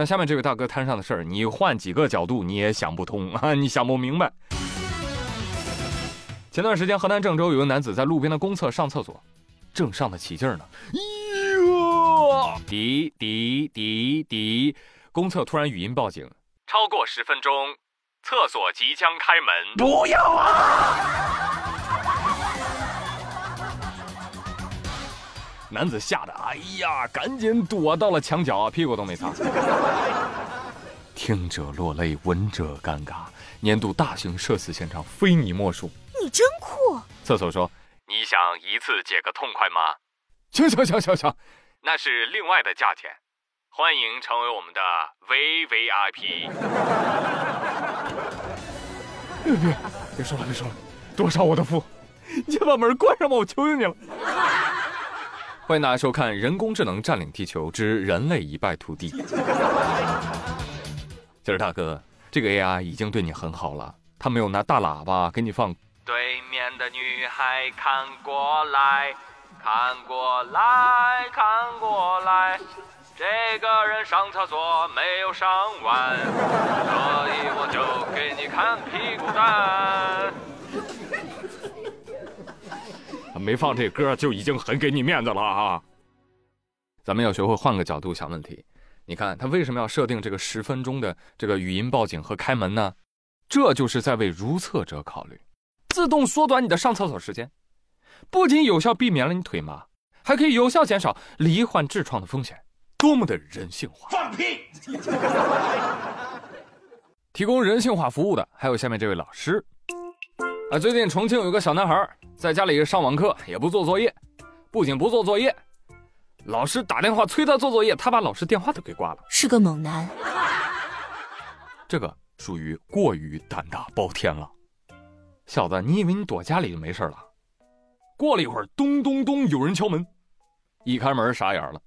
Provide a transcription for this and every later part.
那下面这位大哥摊上的事儿，你换几个角度你也想不通啊，你想不明白。前段时间，河南郑州有个男子在路边的公厕上厕所，正上得起劲儿呢，哟，滴滴滴滴，公厕突然语音报警，超过十分钟，厕所即将开门，不要啊！男子吓得，哎呀，赶紧躲到了墙角，屁股都没擦。听者落泪，闻者尴尬。年度大型社死现场非你莫属。你真酷！厕所说：“你想一次解个痛快吗？”行行行行行，那是另外的价钱。欢迎成为我们的 VVIP。别别别说了别说了，多少我都付。你先把门关上吧，我求求你了。欢迎大家收看《人工智能占领地球之人类一败涂地》。今 儿大哥，这个 AI 已经对你很好了，他没有拿大喇叭给你放。对面的女孩看过来，看过来，看过来，这个人上厕所没有上完，所以我就给你看屁股蛋。没放这歌就已经很给你面子了啊！咱们要学会换个角度想问题。你看他为什么要设定这个十分钟的这个语音报警和开门呢？这就是在为如厕者考虑，自动缩短你的上厕所时间，不仅有效避免了你腿麻，还可以有效减少罹患痔疮的风险，多么的人性化！放屁！提供人性化服务的还有下面这位老师。啊，最近重庆有个小男孩在家里上网课，也不做作业，不仅不做作业，老师打电话催他做作业，他把老师电话都给挂了，是个猛男。这个属于过于胆大包天了，小子，你以为你躲家里就没事了？过了一会儿，咚咚咚，有人敲门，一开门傻眼了，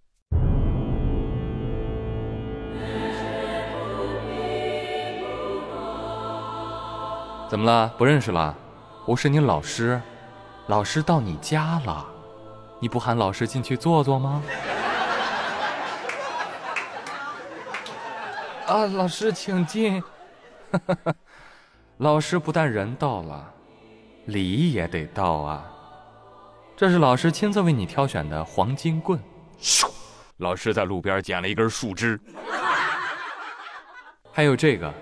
怎么了？不认识了？我是你老师，老师到你家了，你不喊老师进去坐坐吗？啊，老师请进。老师不但人到了，礼也得到啊。这是老师亲自为你挑选的黄金棍。咻，老师在路边捡了一根树枝。还有这个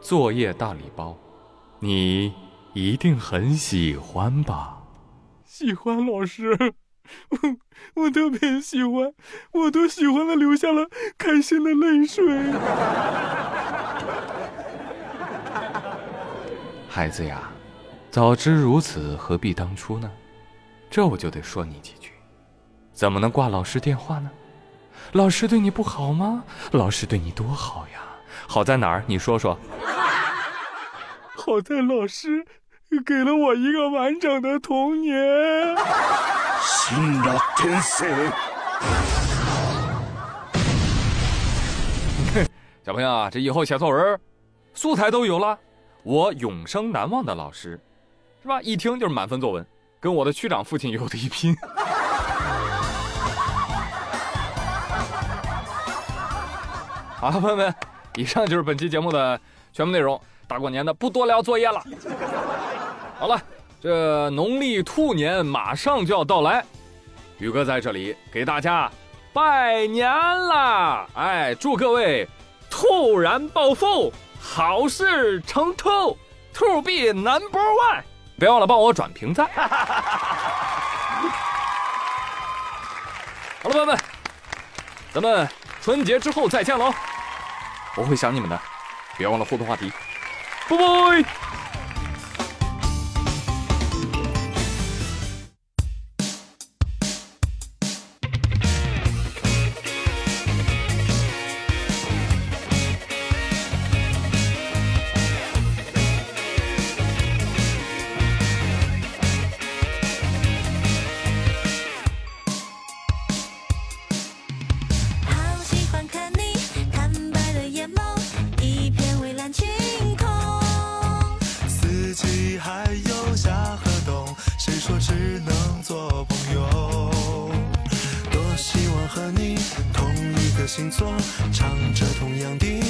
作业大礼包，你。一定很喜欢吧？喜欢老师，我我特别喜欢，我都喜欢的流下了开心的泪水。孩子呀，早知如此，何必当初呢？这我就得说你几句，怎么能挂老师电话呢？老师对你不好吗？老师对你多好呀！好在哪儿？你说说。好在老师。给了我一个完整的童年。新的天使。小朋友啊，这以后写作文，素材都有了。我永生难忘的老师，是吧？一听就是满分作文，跟我的区长父亲有的一拼。好了，朋友们，以上就是本期节目的全部内容。大过年的，不多聊作业了。好了，这农历兔年马上就要到来，宇哥在这里给大家拜年啦！哎，祝各位突然暴富，好事成兔，兔币 number one，别忘了帮我转评赞。好了，朋友们，咱们春节之后再见喽！我会想你们的，别忘了互动话题，拜拜。唱着同样的